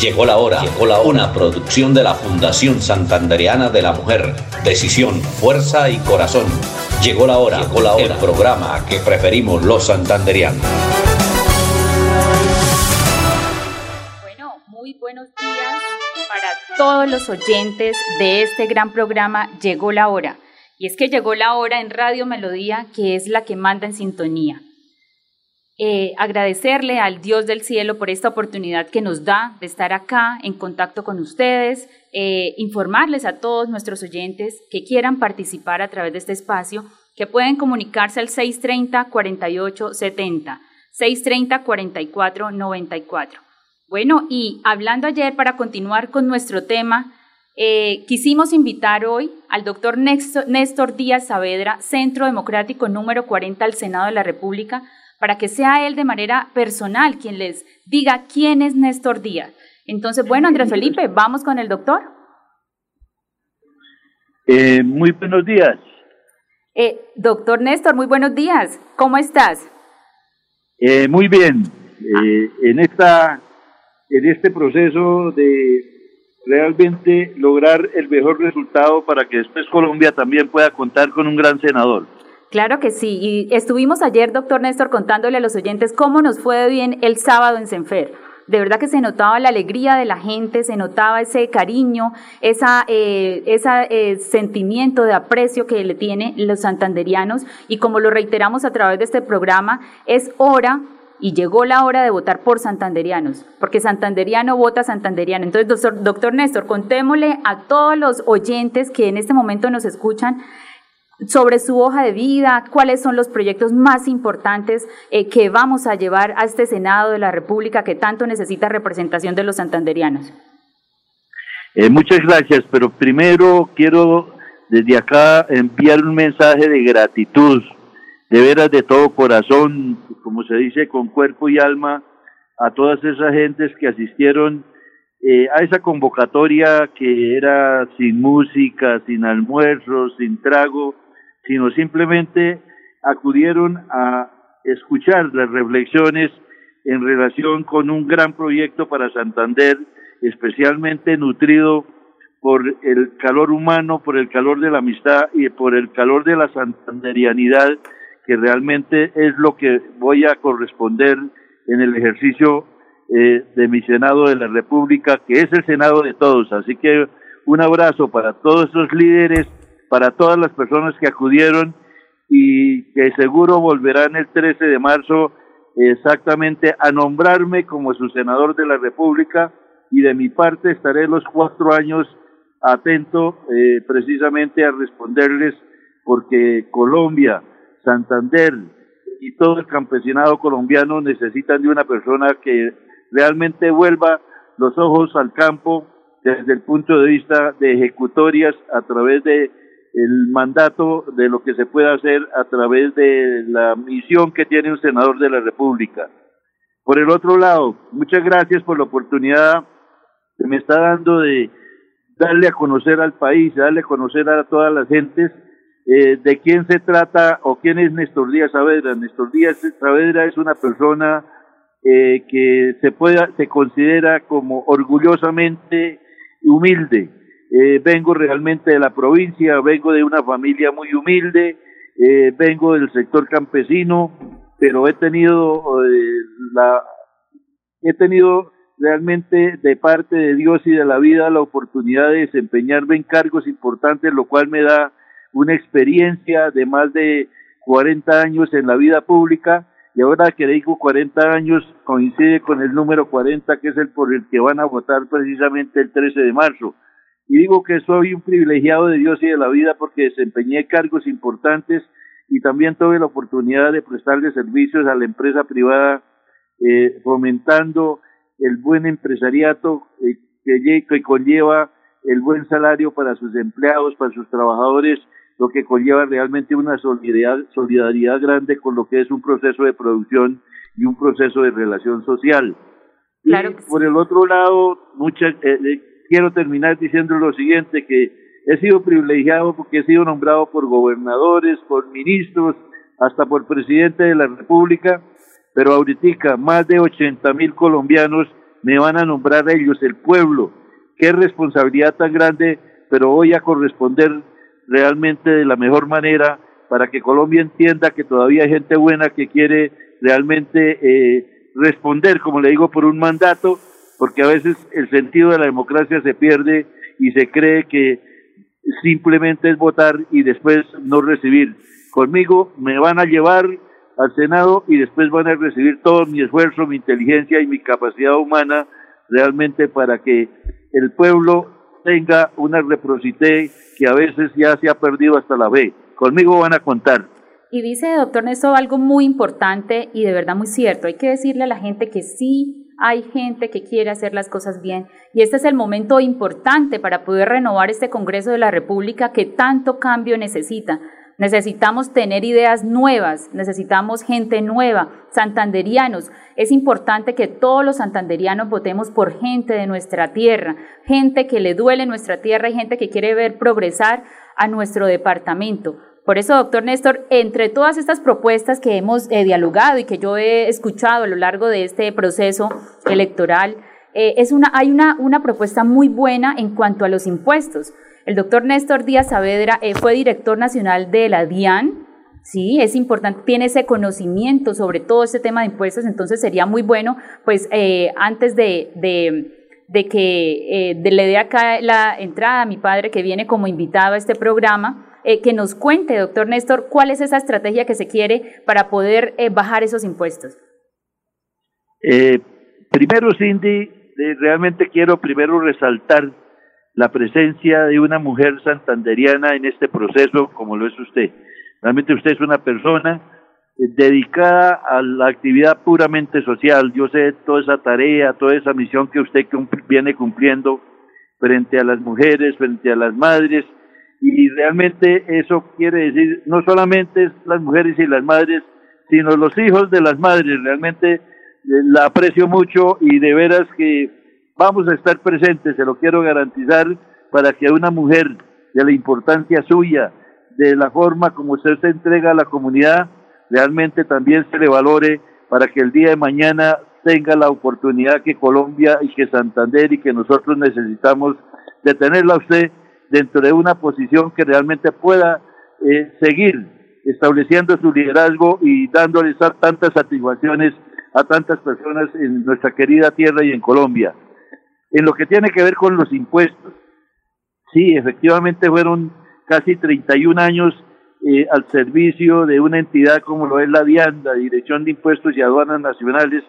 Llegó la hora, llegó la una producción de la Fundación Santandereana de la Mujer. Decisión, fuerza y corazón. Llegó la hora, llegó la hora. El programa que preferimos los santanderianos. Bueno, muy buenos días para todos los oyentes de este gran programa Llegó la hora. Y es que llegó la hora en Radio Melodía, que es la que manda en sintonía. Eh, agradecerle al Dios del cielo por esta oportunidad que nos da de estar acá en contacto con ustedes, eh, informarles a todos nuestros oyentes que quieran participar a través de este espacio, que pueden comunicarse al 630-4870, 630-4494. Bueno, y hablando ayer para continuar con nuestro tema, eh, quisimos invitar hoy al doctor Néstor Díaz Saavedra, Centro Democrático número 40 al Senado de la República, para que sea él de manera personal quien les diga quién es Néstor Díaz. Entonces, bueno, Andrés Felipe, vamos con el doctor. Eh, muy buenos días. Eh, doctor Néstor, muy buenos días. ¿Cómo estás? Eh, muy bien. en esta, en este proceso de realmente lograr el mejor resultado para que después Colombia también pueda contar con un gran senador. Claro que sí. Y estuvimos ayer, doctor Néstor, contándole a los oyentes cómo nos fue bien el sábado en Senfer. De verdad que se notaba la alegría de la gente, se notaba ese cariño, esa, eh, ese eh, sentimiento de aprecio que le tienen los santanderianos. Y como lo reiteramos a través de este programa, es hora y llegó la hora de votar por santanderianos, porque santanderiano vota santanderiano. Entonces, doctor, doctor Néstor, contémosle a todos los oyentes que en este momento nos escuchan sobre su hoja de vida, cuáles son los proyectos más importantes eh, que vamos a llevar a este Senado de la República que tanto necesita representación de los santanderianos. Eh, muchas gracias, pero primero quiero desde acá enviar un mensaje de gratitud, de veras de todo corazón, como se dice, con cuerpo y alma, a todas esas gentes que asistieron eh, a esa convocatoria que era sin música, sin almuerzo, sin trago, sino simplemente acudieron a escuchar las reflexiones en relación con un gran proyecto para Santander, especialmente nutrido por el calor humano, por el calor de la amistad y por el calor de la santanderianidad, que realmente es lo que voy a corresponder en el ejercicio eh, de mi Senado de la República, que es el Senado de todos. Así que un abrazo para todos esos líderes para todas las personas que acudieron y que seguro volverán el 13 de marzo exactamente a nombrarme como su senador de la República y de mi parte estaré los cuatro años atento eh, precisamente a responderles porque Colombia, Santander y todo el campesinado colombiano necesitan de una persona que realmente vuelva los ojos al campo desde el punto de vista de ejecutorias a través de el mandato de lo que se puede hacer a través de la misión que tiene un senador de la República. Por el otro lado, muchas gracias por la oportunidad que me está dando de darle a conocer al país, darle a conocer a todas las gentes eh, de quién se trata o quién es Néstor Díaz Saavedra. Néstor Díaz Saavedra es una persona eh, que se pueda, se considera como orgullosamente humilde, eh, vengo realmente de la provincia, vengo de una familia muy humilde, eh, vengo del sector campesino, pero he tenido eh, la he tenido realmente de parte de Dios y de la vida la oportunidad de desempeñarme en cargos importantes, lo cual me da una experiencia de más de 40 años en la vida pública y ahora que digo 40 años coincide con el número 40 que es el por el que van a votar precisamente el 13 de marzo. Y digo que soy un privilegiado de Dios y de la vida porque desempeñé cargos importantes y también tuve la oportunidad de prestarle servicios a la empresa privada, eh, fomentando el buen empresariato eh, que, que, conlleva el buen salario para sus empleados, para sus trabajadores, lo que conlleva realmente una solidaridad, solidaridad grande con lo que es un proceso de producción y un proceso de relación social. Claro y por el otro lado, muchas, eh, eh, quiero terminar diciendo lo siguiente, que he sido privilegiado porque he sido nombrado por gobernadores, por ministros, hasta por presidente de la República, pero ahorita más de 80 mil colombianos me van a nombrar ellos, el pueblo. Qué responsabilidad tan grande, pero voy a corresponder realmente de la mejor manera para que Colombia entienda que todavía hay gente buena que quiere realmente eh, responder, como le digo, por un mandato, porque a veces el sentido de la democracia se pierde y se cree que simplemente es votar y después no recibir. Conmigo me van a llevar al Senado y después van a recibir todo mi esfuerzo, mi inteligencia y mi capacidad humana realmente para que el pueblo tenga una reciprocité que a veces ya se ha perdido hasta la B. Conmigo van a contar. Y dice, doctor Néstor, algo muy importante y de verdad muy cierto. Hay que decirle a la gente que sí hay gente que quiere hacer las cosas bien y este es el momento importante para poder renovar este Congreso de la República que tanto cambio necesita. Necesitamos tener ideas nuevas, necesitamos gente nueva, santanderianos. Es importante que todos los santanderianos votemos por gente de nuestra tierra, gente que le duele nuestra tierra y gente que quiere ver progresar a nuestro departamento. Por eso, doctor Néstor, entre todas estas propuestas que hemos eh, dialogado y que yo he escuchado a lo largo de este proceso electoral, eh, es una, hay una, una propuesta muy buena en cuanto a los impuestos. El doctor Néstor Díaz Saavedra eh, fue director nacional de la DIAN, Sí, es importante, tiene ese conocimiento sobre todo este tema de impuestos, entonces sería muy bueno, pues eh, antes de, de, que eh, le dé acá la entrada a mi padre que viene como invitado a este programa, que nos cuente, doctor Néstor, cuál es esa estrategia que se quiere para poder bajar esos impuestos. primero, Cindy, realmente quiero primero resaltar la presencia de una mujer santanderiana en este proceso como lo es usted. Realmente usted es una persona eh, dedicada a la actividad puramente social. Yo sé toda esa tarea, toda esa misión que usted viene cumpliendo frente a las mujeres, frente a las madres, y realmente eso quiere decir no solamente las mujeres y las madres, sino los hijos de las madres. Realmente eh, la aprecio mucho y de veras que vamos a estar presentes, se lo quiero garantizar, para que una mujer de la importancia suya, de la forma como usted se entrega a la comunidad, realmente también se le valore para que el día de mañana tenga la oportunidad que Colombia y que Santander y que nosotros necesitamos de tenerla usted dentro de una posición que realmente pueda eh, seguir estableciendo su liderazgo y dándole tantas satisfacciones a tantas personas en nuestra querida tierra y en Colombia. En lo que tiene que ver con los impuestos, sí, efectivamente fueron casi 31 años eh, al servicio de una entidad como lo es la DIAN, la Dirección de Impuestos y Aduanas Nacionales,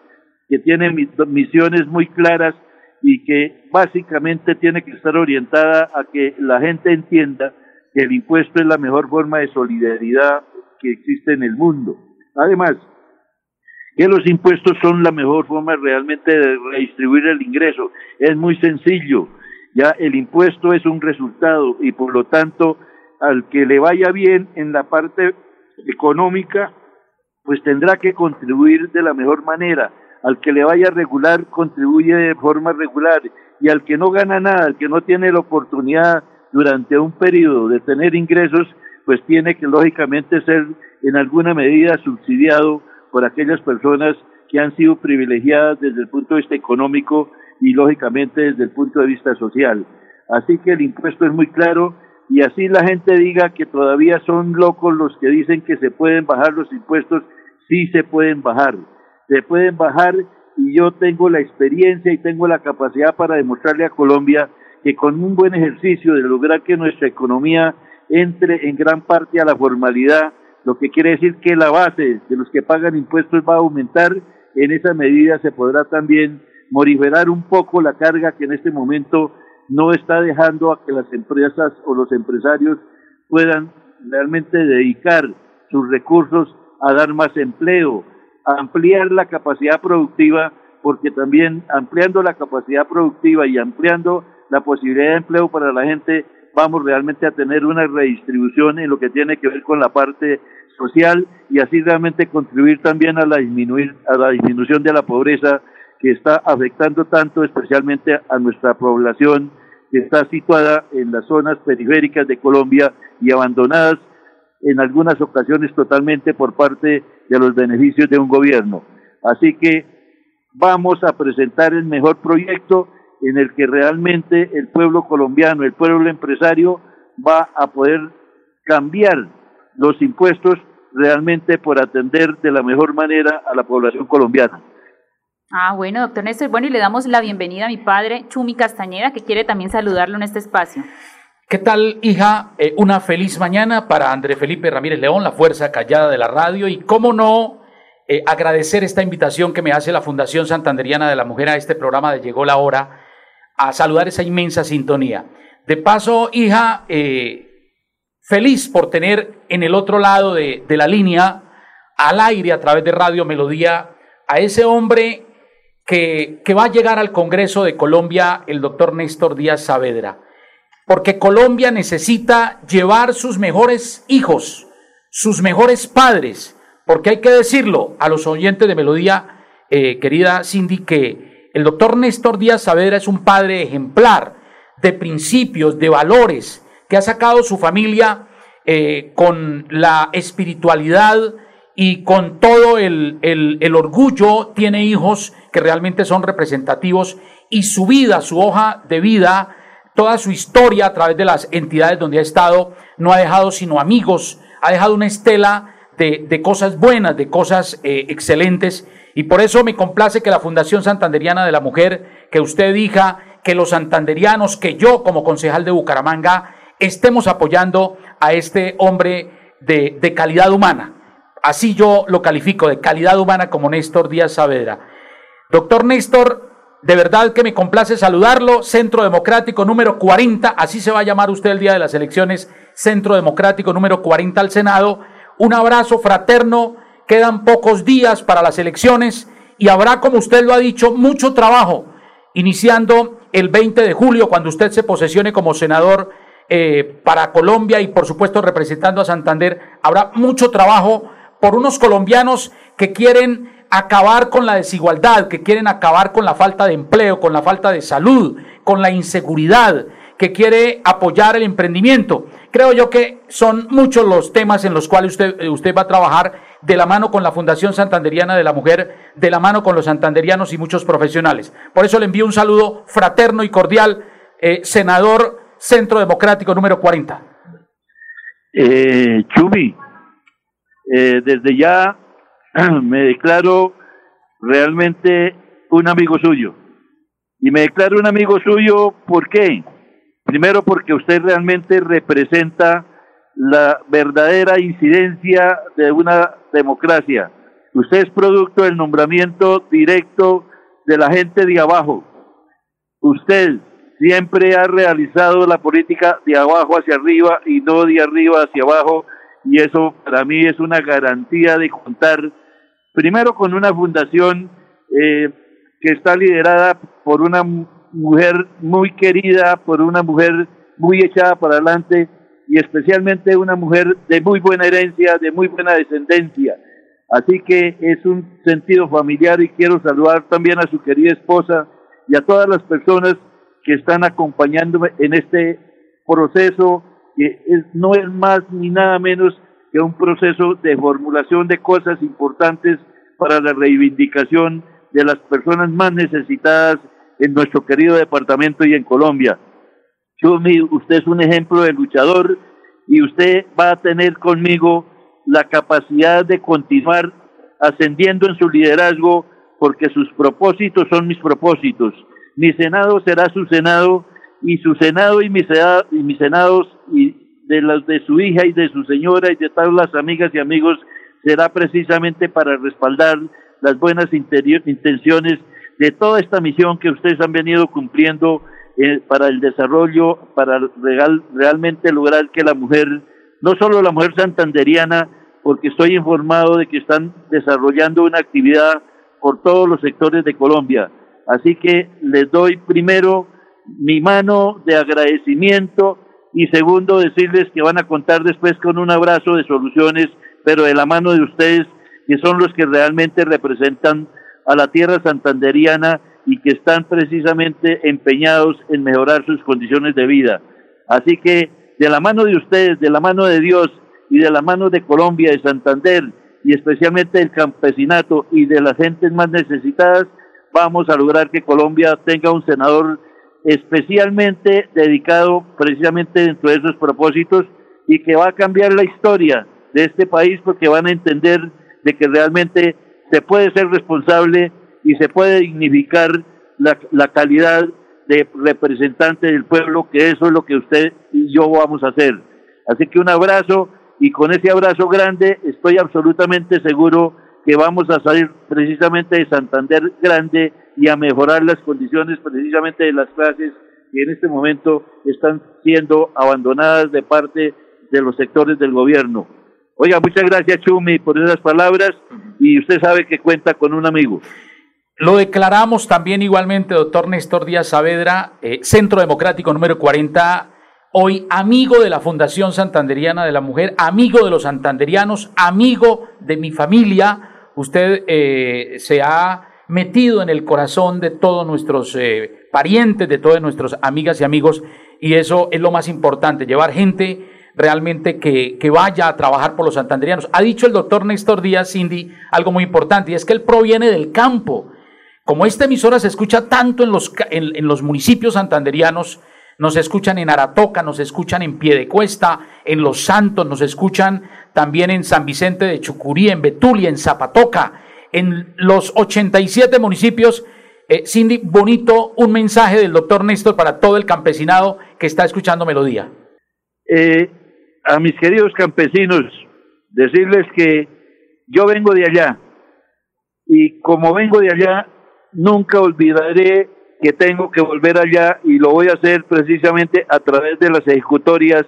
que tiene misiones muy claras y que básicamente tiene que estar orientada a que la gente entienda que el impuesto es la mejor forma de solidaridad que existe en el mundo. Además, que los impuestos son la mejor forma realmente de redistribuir el ingreso. Es muy sencillo, ya el impuesto es un resultado y por lo tanto al que le vaya bien en la parte económica, pues tendrá que contribuir de la mejor manera. Al que le vaya regular, contribuye de forma regular. Y al que no gana nada, al que no tiene la oportunidad durante un periodo de tener ingresos, pues tiene que lógicamente ser en alguna medida subsidiado por aquellas personas que han sido privilegiadas desde el punto de vista económico y lógicamente desde el punto de vista social. Así que el impuesto es muy claro y así la gente diga que todavía son locos los que dicen que se pueden bajar los impuestos, sí se pueden bajar. Se pueden bajar y yo tengo la experiencia y tengo la capacidad para demostrarle a Colombia que con un buen ejercicio de lograr que nuestra economía entre en gran parte a la formalidad, lo que quiere decir que la base de los que pagan impuestos va a aumentar, en esa medida se podrá también morigerar un poco la carga que en este momento no está dejando a que las empresas o los empresarios puedan realmente dedicar sus recursos a dar más empleo, ampliar la capacidad productiva, porque también ampliando la capacidad productiva y ampliando la posibilidad de empleo para la gente, vamos realmente a tener una redistribución en lo que tiene que ver con la parte social y así realmente contribuir también a la, disminuir, a la disminución de la pobreza que está afectando tanto especialmente a nuestra población que está situada en las zonas periféricas de Colombia y abandonadas en algunas ocasiones totalmente por parte de los beneficios de un gobierno. Así que vamos a presentar el mejor proyecto en el que realmente el pueblo colombiano, el pueblo empresario va a poder cambiar los impuestos realmente por atender de la mejor manera a la población colombiana. Ah, bueno, doctor Néstor, bueno, y le damos la bienvenida a mi padre, Chumi Castañeda, que quiere también saludarlo en este espacio. ¿Qué tal, hija? Eh, una feliz mañana para André Felipe Ramírez León, la fuerza callada de la radio, y cómo no eh, agradecer esta invitación que me hace la Fundación Santanderiana de la Mujer a este programa de Llegó la Hora, a saludar esa inmensa sintonía. De paso, hija, eh, feliz por tener en el otro lado de, de la línea, al aire a través de Radio Melodía, a ese hombre que, que, va a llegar al Congreso de Colombia, el doctor Néstor Díaz Saavedra. Porque Colombia necesita llevar sus mejores hijos, sus mejores padres, porque hay que decirlo a los oyentes de Melodía, eh, querida Cindy, que el doctor Néstor Díaz Saavedra es un padre ejemplar de principios, de valores, que ha sacado su familia eh, con la espiritualidad y con todo el, el, el orgullo, tiene hijos que realmente son representativos y su vida, su hoja de vida, toda su historia a través de las entidades donde ha estado, no ha dejado sino amigos, ha dejado una estela de, cosas buenas, de cosas eh, excelentes. Y por eso me complace que la Fundación Santanderiana de la Mujer, que usted diga, que los santanderianos, que yo como concejal de Bucaramanga, estemos apoyando a este hombre de, de calidad humana. Así yo lo califico, de calidad humana como Néstor Díaz Saavedra. Doctor Néstor, de verdad que me complace saludarlo. Centro Democrático número 40, así se va a llamar usted el día de las elecciones, Centro Democrático número 40 al Senado. Un abrazo fraterno, quedan pocos días para las elecciones y habrá, como usted lo ha dicho, mucho trabajo, iniciando el 20 de julio, cuando usted se posesione como senador eh, para Colombia y por supuesto representando a Santander, habrá mucho trabajo por unos colombianos que quieren acabar con la desigualdad, que quieren acabar con la falta de empleo, con la falta de salud, con la inseguridad, que quiere apoyar el emprendimiento. Creo yo que son muchos los temas en los cuales usted, eh, usted va a trabajar de la mano con la Fundación Santanderiana de la Mujer, de la mano con los santanderianos y muchos profesionales. Por eso le envío un saludo fraterno y cordial, eh, senador Centro Democrático número 40. Eh, Chumi, eh, desde ya me declaro realmente un amigo suyo. Y me declaro un amigo suyo, ¿por qué? Primero porque usted realmente representa la verdadera incidencia de una democracia. Usted es producto del nombramiento directo de la gente de abajo. Usted siempre ha realizado la política de abajo hacia arriba y no de arriba hacia abajo y eso para mí es una garantía de contar primero con una fundación eh, que está liderada por una mujer muy querida, por una mujer muy echada para adelante y especialmente una mujer de muy buena herencia, de muy buena descendencia. Así que es un sentido familiar y quiero saludar también a su querida esposa y a todas las personas que están acompañándome en este proceso que es, no es más ni nada menos que un proceso de formulación de cosas importantes para la reivindicación de las personas más necesitadas en nuestro querido departamento y en Colombia. Chumi, usted es un ejemplo de luchador y usted va a tener conmigo la capacidad de continuar ascendiendo en su liderazgo porque sus propósitos son mis propósitos. Mi Senado será su Senado y su Senado y mis, y mis Senados y de las de su hija y de su señora y de todas las amigas y amigos será precisamente para respaldar las buenas intenciones de toda esta misión que ustedes han venido cumpliendo eh, para el desarrollo, para real, realmente lograr que la mujer, no solo la mujer santanderiana, porque estoy informado de que están desarrollando una actividad por todos los sectores de Colombia. Así que les doy primero mi mano de agradecimiento y segundo decirles que van a contar después con un abrazo de soluciones, pero de la mano de ustedes, que son los que realmente representan a la tierra santanderiana y que están precisamente empeñados en mejorar sus condiciones de vida. Así que de la mano de ustedes, de la mano de Dios y de la mano de Colombia, de Santander y especialmente del campesinato y de las gentes más necesitadas, vamos a lograr que Colombia tenga un senador especialmente dedicado precisamente dentro de esos propósitos y que va a cambiar la historia de este país porque van a entender de que realmente se puede ser responsable y se puede dignificar la, la calidad de representante del pueblo, que eso es lo que usted y yo vamos a hacer. Así que un abrazo y con ese abrazo grande estoy absolutamente seguro que vamos a salir precisamente de Santander grande y a mejorar las condiciones precisamente de las clases que en este momento están siendo abandonadas de parte de los sectores del gobierno. Oiga, muchas gracias Chumi por esas palabras y usted sabe que cuenta con un amigo. Lo declaramos también igualmente, doctor Néstor Díaz Saavedra, eh, Centro Democrático número 40, hoy amigo de la Fundación Santanderiana de la Mujer, amigo de los santanderianos, amigo de mi familia. Usted eh, se ha metido en el corazón de todos nuestros eh, parientes, de todas nuestras amigas y amigos, y eso es lo más importante, llevar gente realmente que, que, vaya a trabajar por los santanderianos. Ha dicho el doctor Néstor Díaz Cindy algo muy importante, y es que él proviene del campo. Como esta emisora se escucha tanto en los, en, en los municipios santanderianos, nos escuchan en Aratoca, nos escuchan en Piedecuesta, en Los Santos, nos escuchan también en San Vicente de Chucurí, en Betulia, en Zapatoca, en los 87 municipios. Eh, Cindy, bonito un mensaje del doctor Néstor para todo el campesinado que está escuchando Melodía. Eh, a mis queridos campesinos, decirles que yo vengo de allá y como vengo de allá, nunca olvidaré que tengo que volver allá y lo voy a hacer precisamente a través de las ejecutorias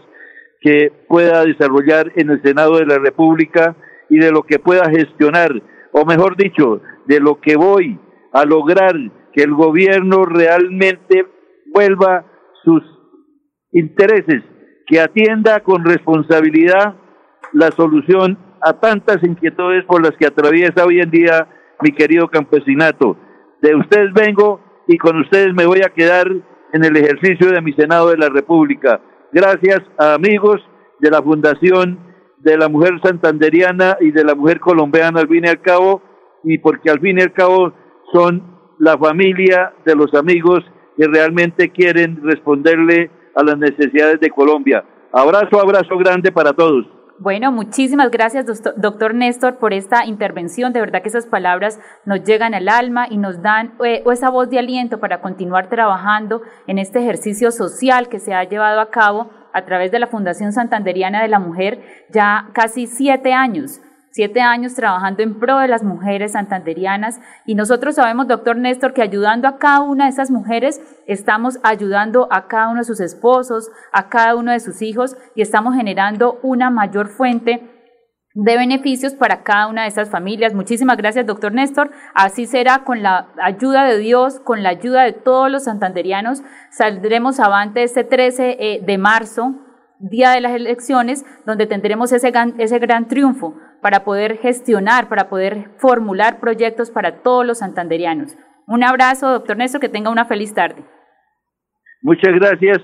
que pueda desarrollar en el Senado de la República y de lo que pueda gestionar o mejor dicho, de lo que voy a lograr que el gobierno realmente vuelva sus intereses, que atienda con responsabilidad la solución a tantas inquietudes por las que atraviesa hoy en día mi querido campesinato. De ustedes vengo y con ustedes me voy a quedar en el ejercicio de mi Senado de la República. Gracias a amigos de la Fundación de la mujer santanderiana y de la mujer colombiana al fin y al cabo, y porque al fin y al cabo son la familia de los amigos que realmente quieren responderle a las necesidades de Colombia. Abrazo, abrazo grande para todos. Bueno, muchísimas gracias, doctor Néstor, por esta intervención. De verdad que esas palabras nos llegan al alma y nos dan eh, esa voz de aliento para continuar trabajando en este ejercicio social que se ha llevado a cabo a través de la Fundación Santanderiana de la Mujer ya casi siete años siete años trabajando en pro de las mujeres santanderianas y nosotros sabemos, doctor Néstor, que ayudando a cada una de esas mujeres estamos ayudando a cada uno de sus esposos, a cada uno de sus hijos y estamos generando una mayor fuente de beneficios para cada una de esas familias. Muchísimas gracias, doctor Néstor. Así será con la ayuda de Dios, con la ayuda de todos los santanderianos. Saldremos avante este 13 eh, de marzo, día de las elecciones, donde tendremos ese ese gran triunfo para poder gestionar, para poder formular proyectos para todos los santanderianos. Un abrazo, doctor Néstor, que tenga una feliz tarde. Muchas gracias.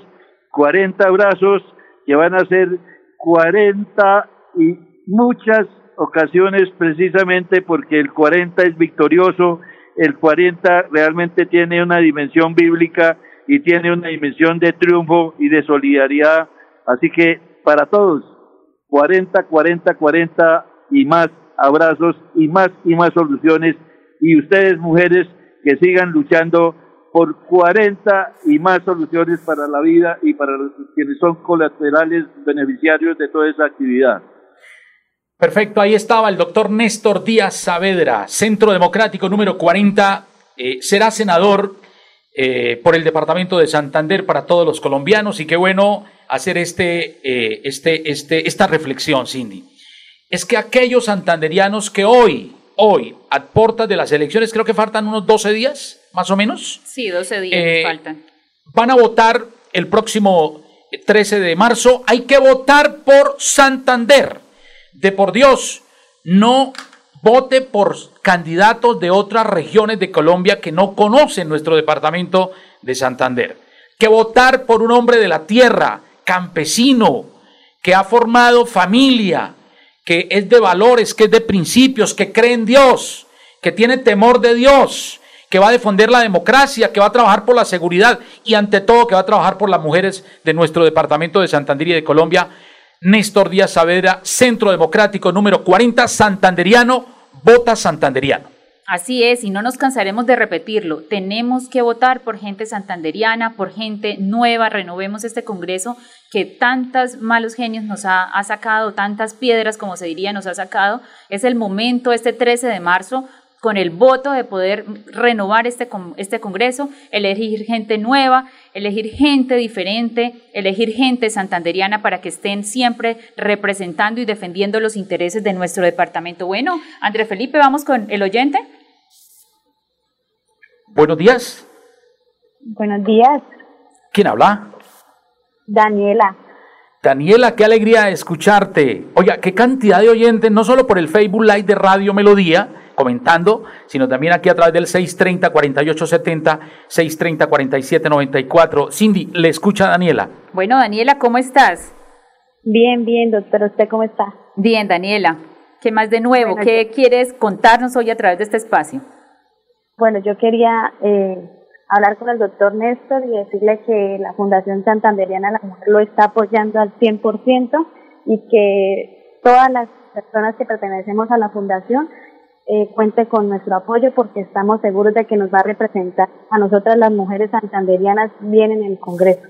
40 abrazos que van a ser 40 y muchas ocasiones precisamente porque el 40 es victorioso, el 40 realmente tiene una dimensión bíblica y tiene una dimensión de triunfo y de solidaridad. Así que para todos, 40, 40, 40 y más abrazos y más y más soluciones. Y ustedes, mujeres, que sigan luchando por 40 y más soluciones para la vida y para los quienes son colaterales beneficiarios de toda esa actividad. Perfecto, ahí estaba el doctor Néstor Díaz Saavedra, Centro Democrático número 40, eh, será senador eh, por el departamento de Santander para todos los colombianos y qué bueno hacer este, eh, este, este, esta reflexión, Cindy. Es que aquellos santanderianos que hoy, hoy, a puertas de las elecciones, creo que faltan unos 12 días, más o menos. Sí, 12 días faltan. van a votar el próximo 13 de marzo, hay que votar por Santander. De por Dios, no vote por candidatos de otras regiones de Colombia que no conocen nuestro departamento de Santander. Que votar por un hombre de la tierra, campesino, que ha formado familia, que es de valores, que es de principios, que cree en Dios, que tiene temor de Dios, que va a defender la democracia, que va a trabajar por la seguridad y ante todo que va a trabajar por las mujeres de nuestro departamento de Santander y de Colombia. Néstor Díaz Saavedra, Centro Democrático número 40, santanderiano, vota santanderiano. Así es, y no nos cansaremos de repetirlo. Tenemos que votar por gente santanderiana, por gente nueva. Renovemos este Congreso que tantos malos genios nos ha, ha, sacado, tantas piedras, como se diría, nos ha sacado. Es el momento, este 13 de marzo, con el voto de poder renovar este, este Congreso, elegir gente nueva, elegir gente diferente, elegir gente santanderiana para que estén siempre representando y defendiendo los intereses de nuestro departamento. Bueno, André Felipe, vamos con el oyente. Buenos días. Buenos días. ¿Quién habla? Daniela. Daniela, qué alegría escucharte. Oiga, qué cantidad de oyentes, no solo por el Facebook Live de Radio Melodía, comentando, sino también aquí a través del 630-4870, 630-4794. Cindy, le escucha Daniela. Bueno, Daniela, ¿cómo estás? Bien, bien, doctor. ¿Usted cómo está? Bien, Daniela. ¿Qué más de nuevo? Bueno, ¿Qué quieres contarnos hoy a través de este espacio? Bueno, yo quería eh, hablar con el doctor Néstor y decirle que la Fundación Santanderiana de la Mujer lo está apoyando al 100% y que todas las personas que pertenecemos a la fundación eh, cuente con nuestro apoyo porque estamos seguros de que nos va a representar a nosotras las mujeres santanderianas bien en el Congreso.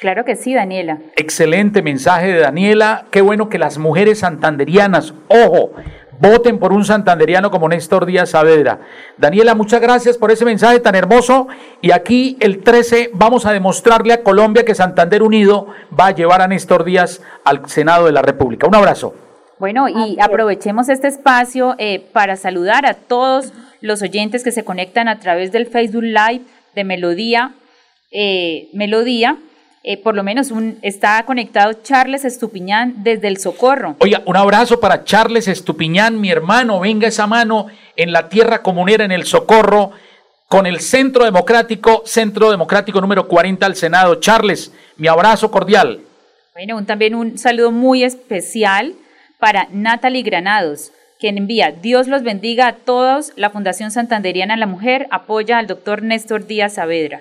Claro que sí, Daniela. Excelente mensaje de Daniela. Qué bueno que las mujeres santanderianas, ojo, voten por un santanderiano como Néstor Díaz Saavedra. Daniela, muchas gracias por ese mensaje tan hermoso. Y aquí el 13 vamos a demostrarle a Colombia que Santander Unido va a llevar a Néstor Díaz al Senado de la República. Un abrazo. Bueno, y aprovechemos este espacio eh, para saludar a todos los oyentes que se conectan a través del Facebook Live de Melodía. Eh, Melodía, eh, por lo menos un, está conectado Charles Estupiñán desde el Socorro. Oiga, un abrazo para Charles Estupiñán, mi hermano. Venga esa mano en la tierra comunera, en el Socorro, con el Centro Democrático, Centro Democrático número 40 al Senado. Charles, mi abrazo cordial. Bueno, un, también un saludo muy especial para Natalie Granados, quien envía Dios los bendiga a todos. La Fundación Santanderiana de la Mujer apoya al doctor Néstor Díaz Saavedra.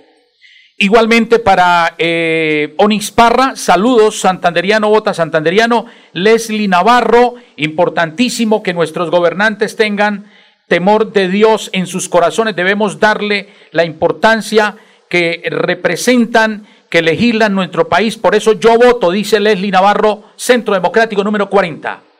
Igualmente para eh, Onix Parra, saludos, Santanderiano, vota Santanderiano, Leslie Navarro, importantísimo que nuestros gobernantes tengan temor de Dios en sus corazones, debemos darle la importancia que representan, que legislan nuestro país, por eso yo voto, dice Leslie Navarro, Centro Democrático número 40.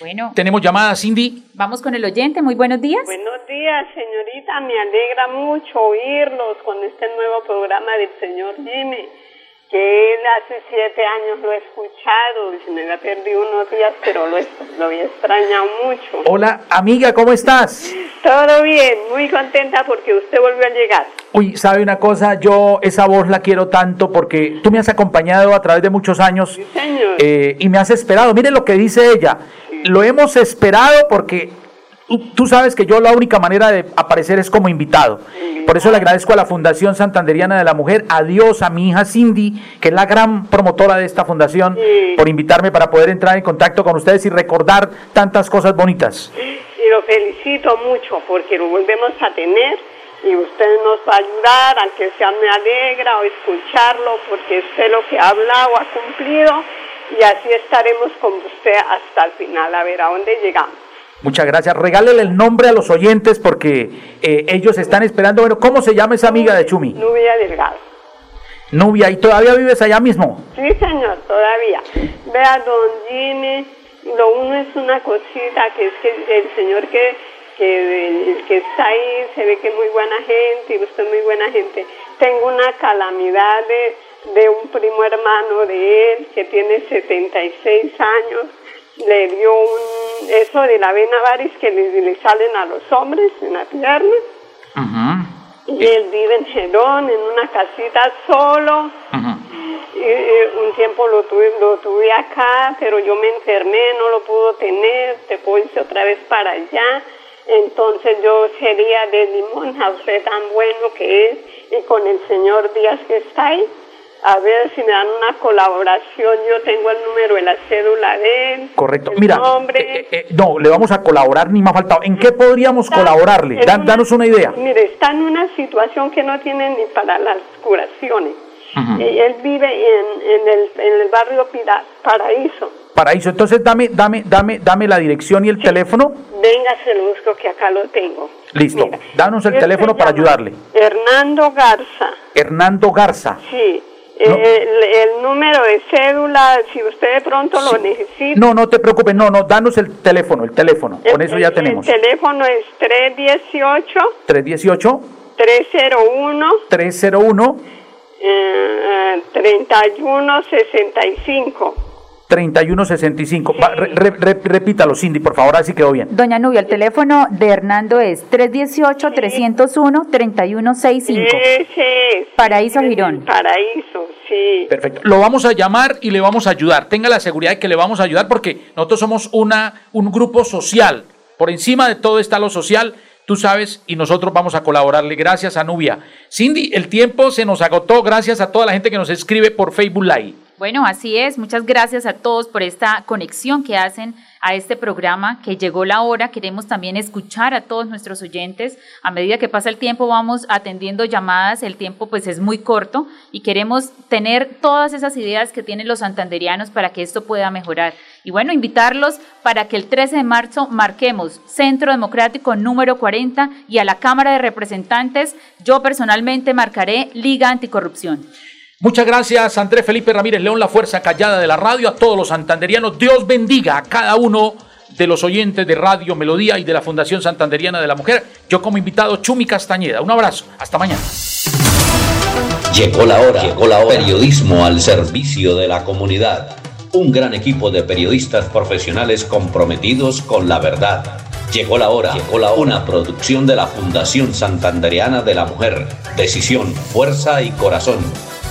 Bueno. Tenemos llamada, Cindy. Vamos con el oyente, muy buenos días. Buenos días, señorita. Me alegra mucho oírlos con este nuevo programa del señor Jimmy, que él hace siete años lo he escuchado y se me ha perdido unos días, pero lo, lo había extrañado mucho. Hola, amiga, ¿cómo estás? Todo bien, muy contenta porque usted volvió a llegar. Uy, ¿sabe una cosa? Yo esa voz la quiero tanto porque tú me has acompañado a través de muchos años Sí, señor. eh, y me has esperado. Mire lo que dice ella. Lo hemos esperado porque tú, sabes que yo la única manera de aparecer es como invitado. Por eso le agradezco a la Fundación Santanderiana de la Mujer, a Dios, a mi hija Cindy, que es la gran promotora de esta fundación, Sí. por invitarme para poder entrar en contacto con ustedes y recordar tantas cosas bonitas. Y lo felicito mucho porque lo volvemos a tener y usted nos va a ayudar, aunque sea me alegra o escucharlo porque usted lo que ha hablado ha cumplido y así estaremos con usted hasta el final, a ver a dónde llegamos. Muchas gracias. Regálele el nombre a los oyentes porque eh, ellos están esperando. Bueno, ¿cómo se llama esa amiga de Chumi? Nubia Delgado. Nubia, ¿y todavía vives allá mismo? Sí, señor, todavía. Vea, don Jimmy, lo uno es una cosita que es que el señor que, que, el que está ahí se ve que es muy buena gente y usted es muy buena gente. Tengo una calamidad de, de un primo hermano de él que tiene 76 años. Le dio un, eso de la vena varis que le, le salen a los hombres en la pierna. Y él vive en Gerón, en una casita solo. Y, un tiempo lo tuve, lo tuve acá, pero yo me enfermé, no lo pudo tener, te irse otra vez para allá. Entonces yo sería de limón a usted tan bueno que es y con el señor Díaz que está ahí. A ver si me dan una colaboración. Yo tengo el número de la cédula de él. Correcto. Mira, eh, eh, eh, no, le vamos a colaborar ni más faltado. ¿En qué podríamos colaborarle? danos una idea. Mire, está en una situación que no tiene ni para las curaciones. él vive en, el, en el barrio Paraíso. Paraíso. Entonces dame, dame, dame, dame la dirección y el teléfono. Venga, se lo busco que acá lo tengo. Listo. Danos el teléfono para ayudarle. Hernando Garza. Hernando Garza. Sí. El, número de cédula, si usted de pronto lo necesita. No, no te preocupes, no, no, danos el teléfono, el teléfono, con eso ya tenemos. El teléfono es 318. 318. 301. 301. Eh, 3165. 3165. repítalo, Cindy, por favor, así quedó bien. Doña Nubia, el teléfono de Hernando es 318-301-3165. Ese es. Paraíso Girón. Paraíso, sí. Perfecto. Lo vamos a llamar y le vamos a ayudar. Tenga la seguridad de que le vamos a ayudar porque nosotros somos una, un grupo social. Por encima de todo está lo social tú sabes, y nosotros vamos a colaborarle. Gracias a Nubia. Cindy, el tiempo se nos agotó. Gracias a toda la gente que nos escribe por Facebook Live. Bueno, así es. Muchas gracias a todos por esta conexión que hacen a este programa, que llegó la hora. Queremos también escuchar a todos nuestros oyentes. A medida que pasa el tiempo vamos atendiendo llamadas. El tiempo pues es muy corto y queremos tener todas esas ideas que tienen los santanderianos para que esto pueda mejorar. Y bueno, invitarlos para que el 13 de marzo marquemos Centro Democrático número 40 y a la Cámara de Representantes yo personalmente marcaré Liga Anticorrupción. Muchas gracias, Andrés Felipe Ramírez León, la fuerza callada de la radio, a todos los santanderianos. Dios bendiga a cada uno de los oyentes de Radio Melodía y de la Fundación Santanderiana de la Mujer. Yo como invitado, Chumi Castañeda. Un abrazo, hasta mañana. Llegó la hora, llegó la hora. Periodismo al servicio de la comunidad. Un gran equipo de periodistas profesionales comprometidos con la verdad. Llegó la hora, llegó la hora. Una producción de la Fundación Santanderiana de la Mujer. Decisión, fuerza y corazón.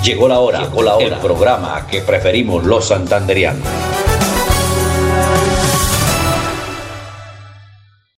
Llegó la hora, llegó la hora. El programa que preferimos los santanderianos.